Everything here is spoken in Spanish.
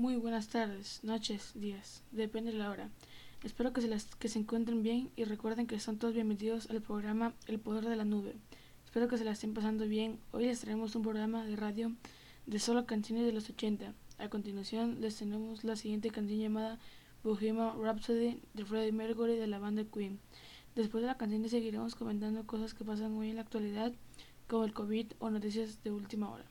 muy buenas tardes, noches, días, depende de la hora. Espero que se, las, que se encuentren bien y recuerden que son todos bienvenidos al programa El Poder de la Nube. Espero que se la estén pasando bien. Hoy les traemos un programa de radio de solo canciones de los 80. A continuación les tenemos la siguiente canción llamada Bohemian Rhapsody de Freddie Mercury de la banda Queen. Después de la canción seguiremos comentando cosas que pasan hoy en la actualidad como el COVID o noticias de última hora.